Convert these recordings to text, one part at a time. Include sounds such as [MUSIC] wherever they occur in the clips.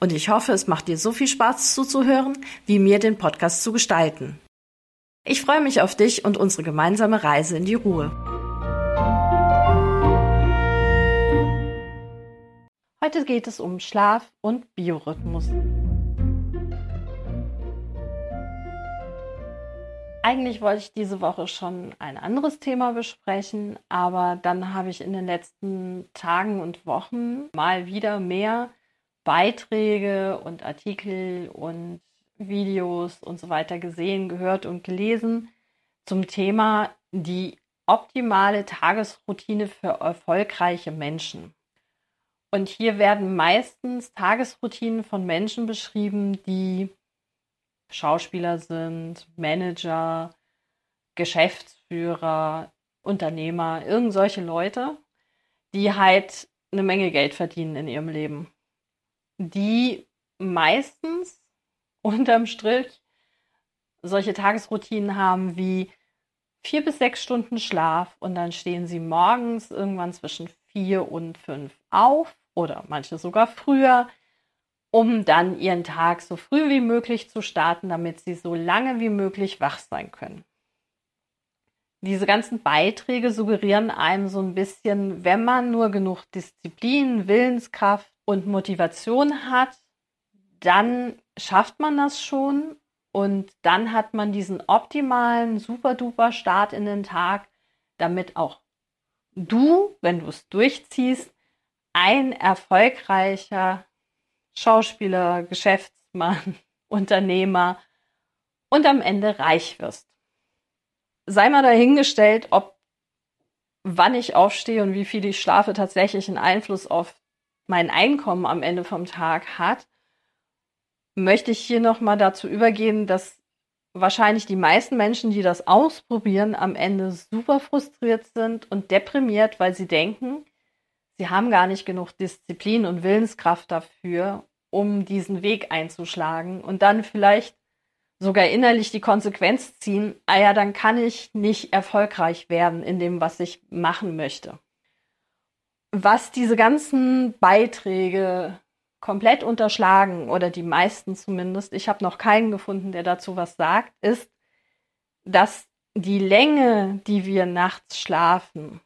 Und ich hoffe, es macht dir so viel Spaß zuzuhören, wie mir den Podcast zu gestalten. Ich freue mich auf dich und unsere gemeinsame Reise in die Ruhe. Heute geht es um Schlaf und Biorhythmus. Eigentlich wollte ich diese Woche schon ein anderes Thema besprechen, aber dann habe ich in den letzten Tagen und Wochen mal wieder mehr Beiträge und Artikel und Videos und so weiter gesehen, gehört und gelesen zum Thema die optimale Tagesroutine für erfolgreiche Menschen. Und hier werden meistens Tagesroutinen von Menschen beschrieben, die Schauspieler sind, Manager, Geschäftsführer, Unternehmer, irgend solche Leute, die halt eine Menge Geld verdienen in ihrem Leben die meistens unterm Strich solche Tagesroutinen haben wie vier bis sechs Stunden Schlaf und dann stehen sie morgens irgendwann zwischen vier und fünf auf oder manche sogar früher, um dann ihren Tag so früh wie möglich zu starten, damit sie so lange wie möglich wach sein können. Diese ganzen Beiträge suggerieren einem so ein bisschen, wenn man nur genug Disziplin, Willenskraft und Motivation hat, dann schafft man das schon und dann hat man diesen optimalen, super duper Start in den Tag, damit auch du, wenn du es durchziehst, ein erfolgreicher Schauspieler, Geschäftsmann, [LAUGHS] Unternehmer und am Ende reich wirst. Sei mal dahingestellt, ob wann ich aufstehe und wie viel ich schlafe tatsächlich einen Einfluss auf mein Einkommen am Ende vom Tag hat, möchte ich hier nochmal dazu übergehen, dass wahrscheinlich die meisten Menschen, die das ausprobieren, am Ende super frustriert sind und deprimiert, weil sie denken, sie haben gar nicht genug Disziplin und Willenskraft dafür, um diesen Weg einzuschlagen. Und dann vielleicht sogar innerlich die Konsequenz ziehen, ah ja, dann kann ich nicht erfolgreich werden in dem, was ich machen möchte was diese ganzen Beiträge komplett unterschlagen oder die meisten zumindest, ich habe noch keinen gefunden, der dazu was sagt, ist, dass die Länge, die wir nachts schlafen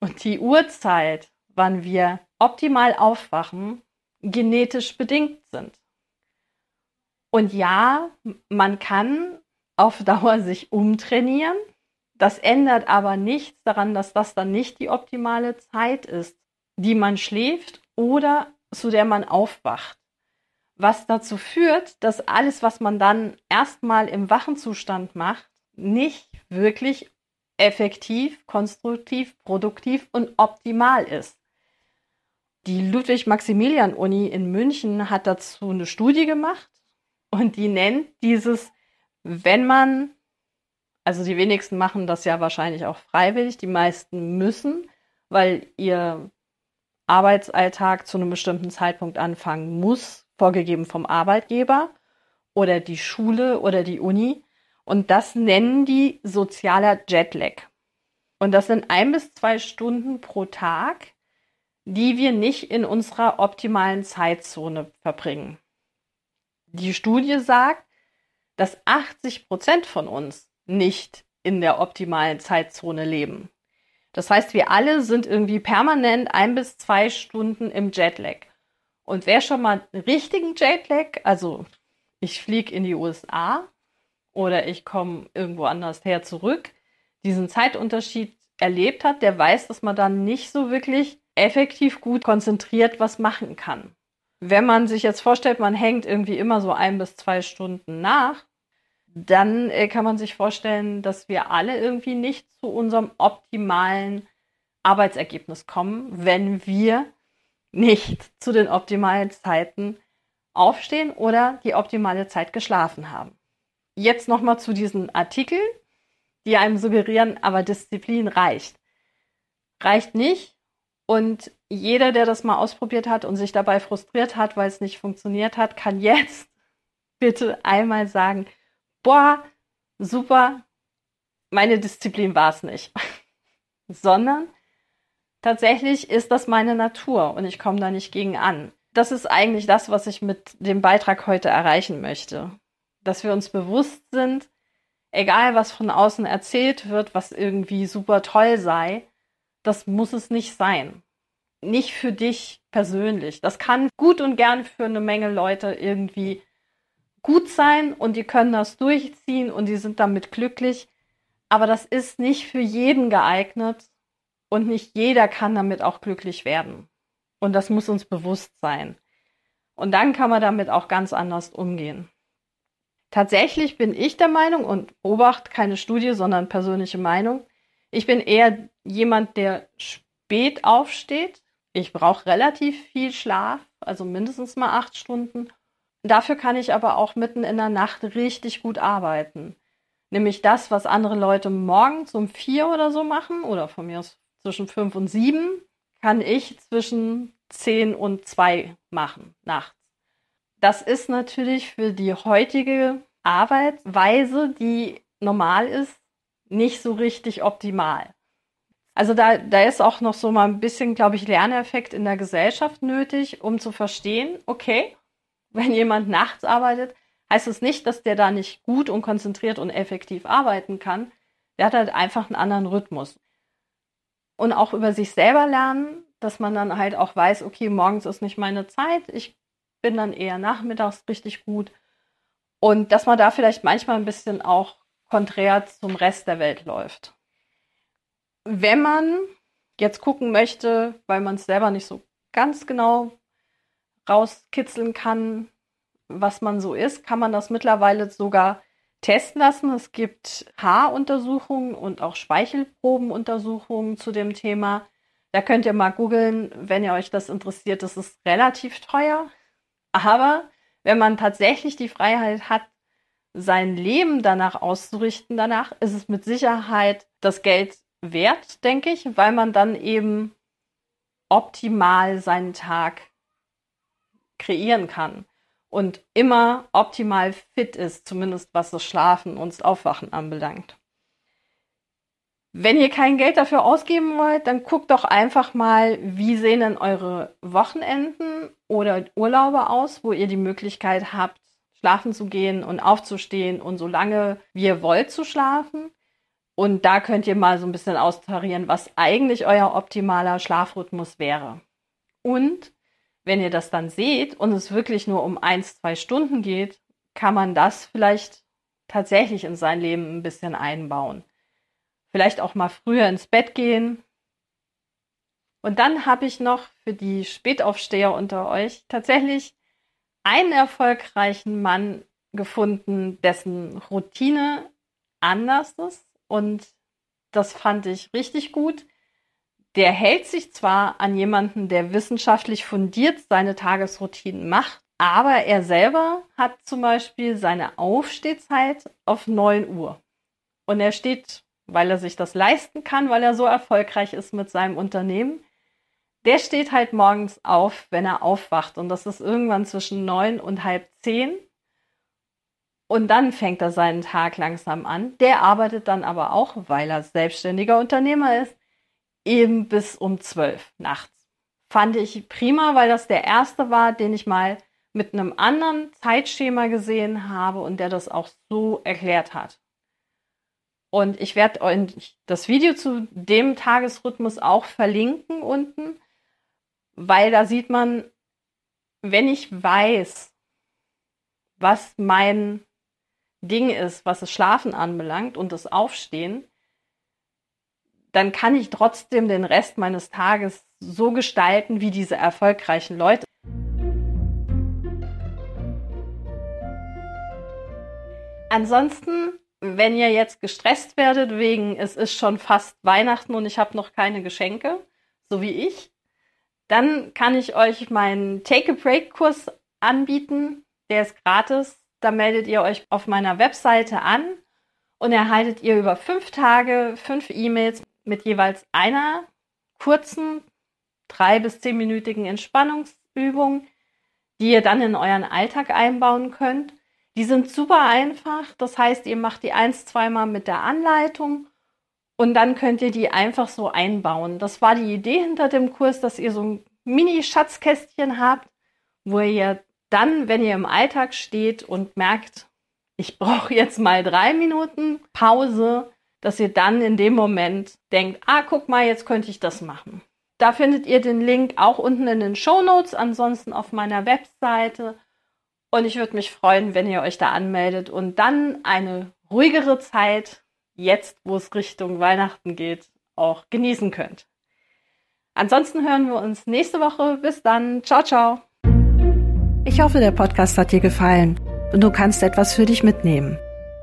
und die Uhrzeit, wann wir optimal aufwachen, genetisch bedingt sind. Und ja, man kann auf [LAUGHS] Dauer sich umtrainieren. Das ändert aber nichts daran, dass das dann nicht die optimale Zeit ist die man schläft oder zu der man aufwacht. Was dazu führt, dass alles, was man dann erstmal im wachen Zustand macht, nicht wirklich effektiv, konstruktiv, produktiv und optimal ist. Die Ludwig-Maximilian-Uni in München hat dazu eine Studie gemacht und die nennt dieses, wenn man, also die wenigsten machen das ja wahrscheinlich auch freiwillig, die meisten müssen, weil ihr Arbeitsalltag zu einem bestimmten Zeitpunkt anfangen muss, vorgegeben vom Arbeitgeber oder die Schule oder die Uni. Und das nennen die sozialer Jetlag. Und das sind ein bis zwei Stunden pro Tag, die wir nicht in unserer optimalen Zeitzone verbringen. Die Studie sagt, dass 80 Prozent von uns nicht in der optimalen Zeitzone leben. Das heißt, wir alle sind irgendwie permanent ein bis zwei Stunden im Jetlag. Und wer schon mal einen richtigen Jetlag, also ich fliege in die USA oder ich komme irgendwo anders her zurück, diesen Zeitunterschied erlebt hat, der weiß, dass man dann nicht so wirklich effektiv gut konzentriert was machen kann. Wenn man sich jetzt vorstellt, man hängt irgendwie immer so ein bis zwei Stunden nach, dann äh, kann man sich vorstellen, dass wir alle irgendwie nicht zu unserem optimalen Arbeitsergebnis kommen, wenn wir nicht zu den optimalen Zeiten aufstehen oder die optimale Zeit geschlafen haben. Jetzt nochmal zu diesen Artikeln, die einem suggerieren, aber Disziplin reicht. Reicht nicht. Und jeder, der das mal ausprobiert hat und sich dabei frustriert hat, weil es nicht funktioniert hat, kann jetzt [LAUGHS] bitte einmal sagen, boah, super, meine Disziplin war es nicht. [LAUGHS] Sondern tatsächlich ist das meine Natur und ich komme da nicht gegen an. Das ist eigentlich das, was ich mit dem Beitrag heute erreichen möchte. Dass wir uns bewusst sind, egal was von außen erzählt wird, was irgendwie super toll sei, das muss es nicht sein. Nicht für dich persönlich. Das kann gut und gern für eine Menge Leute irgendwie gut sein und die können das durchziehen und die sind damit glücklich. Aber das ist nicht für jeden geeignet und nicht jeder kann damit auch glücklich werden. Und das muss uns bewusst sein. Und dann kann man damit auch ganz anders umgehen. Tatsächlich bin ich der Meinung, und Obacht, keine Studie, sondern persönliche Meinung, ich bin eher jemand, der spät aufsteht. Ich brauche relativ viel Schlaf, also mindestens mal acht Stunden. Dafür kann ich aber auch mitten in der Nacht richtig gut arbeiten. Nämlich das, was andere Leute morgens um vier oder so machen, oder von mir aus zwischen fünf und sieben, kann ich zwischen zehn und zwei machen nachts. Das ist natürlich für die heutige Arbeitsweise, die normal ist, nicht so richtig optimal. Also da, da ist auch noch so mal ein bisschen, glaube ich, Lerneffekt in der Gesellschaft nötig, um zu verstehen, okay, wenn jemand nachts arbeitet, heißt es nicht, dass der da nicht gut und konzentriert und effektiv arbeiten kann. Der hat halt einfach einen anderen Rhythmus. Und auch über sich selber lernen, dass man dann halt auch weiß, okay, morgens ist nicht meine Zeit, ich bin dann eher nachmittags richtig gut. Und dass man da vielleicht manchmal ein bisschen auch konträr zum Rest der Welt läuft. Wenn man jetzt gucken möchte, weil man es selber nicht so ganz genau rauskitzeln kann, was man so ist, kann man das mittlerweile sogar testen lassen. Es gibt Haaruntersuchungen und auch Speichelprobenuntersuchungen zu dem Thema. Da könnt ihr mal googeln, wenn ihr euch das interessiert. Das ist relativ teuer. Aber wenn man tatsächlich die Freiheit hat, sein Leben danach auszurichten, danach ist es mit Sicherheit das Geld wert, denke ich, weil man dann eben optimal seinen Tag kreieren kann und immer optimal fit ist, zumindest was das Schlafen und das Aufwachen anbelangt. Wenn ihr kein Geld dafür ausgeben wollt, dann guckt doch einfach mal, wie sehen denn eure Wochenenden oder Urlaube aus, wo ihr die Möglichkeit habt, schlafen zu gehen und aufzustehen und so lange wie ihr wollt zu schlafen. Und da könnt ihr mal so ein bisschen austarieren, was eigentlich euer optimaler Schlafrhythmus wäre. Und wenn ihr das dann seht und es wirklich nur um eins, zwei Stunden geht, kann man das vielleicht tatsächlich in sein Leben ein bisschen einbauen. Vielleicht auch mal früher ins Bett gehen. Und dann habe ich noch für die Spätaufsteher unter euch tatsächlich einen erfolgreichen Mann gefunden, dessen Routine anders ist. Und das fand ich richtig gut der hält sich zwar an jemanden, der wissenschaftlich fundiert seine Tagesroutinen macht, aber er selber hat zum Beispiel seine Aufstehzeit auf 9 Uhr. Und er steht, weil er sich das leisten kann, weil er so erfolgreich ist mit seinem Unternehmen, der steht halt morgens auf, wenn er aufwacht. Und das ist irgendwann zwischen neun und halb zehn. Und dann fängt er seinen Tag langsam an. Der arbeitet dann aber auch, weil er selbstständiger Unternehmer ist, eben bis um zwölf nachts. Fand ich prima, weil das der erste war, den ich mal mit einem anderen Zeitschema gesehen habe und der das auch so erklärt hat. Und ich werde euch das Video zu dem Tagesrhythmus auch verlinken unten, weil da sieht man, wenn ich weiß, was mein Ding ist, was das Schlafen anbelangt und das Aufstehen, dann kann ich trotzdem den Rest meines Tages so gestalten wie diese erfolgreichen Leute. Ansonsten, wenn ihr jetzt gestresst werdet wegen es ist schon fast Weihnachten und ich habe noch keine Geschenke, so wie ich, dann kann ich euch meinen Take a Break Kurs anbieten. Der ist gratis. Da meldet ihr euch auf meiner Webseite an und erhaltet ihr über fünf Tage fünf E-Mails mit jeweils einer kurzen, drei bis zehnminütigen Entspannungsübung, die ihr dann in euren Alltag einbauen könnt. Die sind super einfach. Das heißt, ihr macht die eins, zweimal mit der Anleitung und dann könnt ihr die einfach so einbauen. Das war die Idee hinter dem Kurs, dass ihr so ein Mini-Schatzkästchen habt, wo ihr dann, wenn ihr im Alltag steht und merkt, ich brauche jetzt mal drei Minuten Pause, dass ihr dann in dem Moment denkt, ah, guck mal, jetzt könnte ich das machen. Da findet ihr den Link auch unten in den Show Notes, ansonsten auf meiner Webseite. Und ich würde mich freuen, wenn ihr euch da anmeldet und dann eine ruhigere Zeit, jetzt wo es Richtung Weihnachten geht, auch genießen könnt. Ansonsten hören wir uns nächste Woche. Bis dann. Ciao, ciao. Ich hoffe, der Podcast hat dir gefallen und du kannst etwas für dich mitnehmen.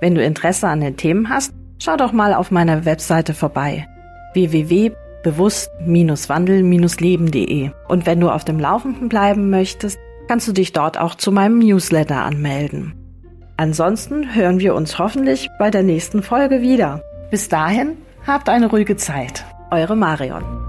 Wenn du Interesse an den Themen hast, schau doch mal auf meiner Webseite vorbei www.bewusst-wandel-leben.de und wenn du auf dem Laufenden bleiben möchtest, kannst du dich dort auch zu meinem Newsletter anmelden. Ansonsten hören wir uns hoffentlich bei der nächsten Folge wieder. Bis dahin, habt eine ruhige Zeit. Eure Marion.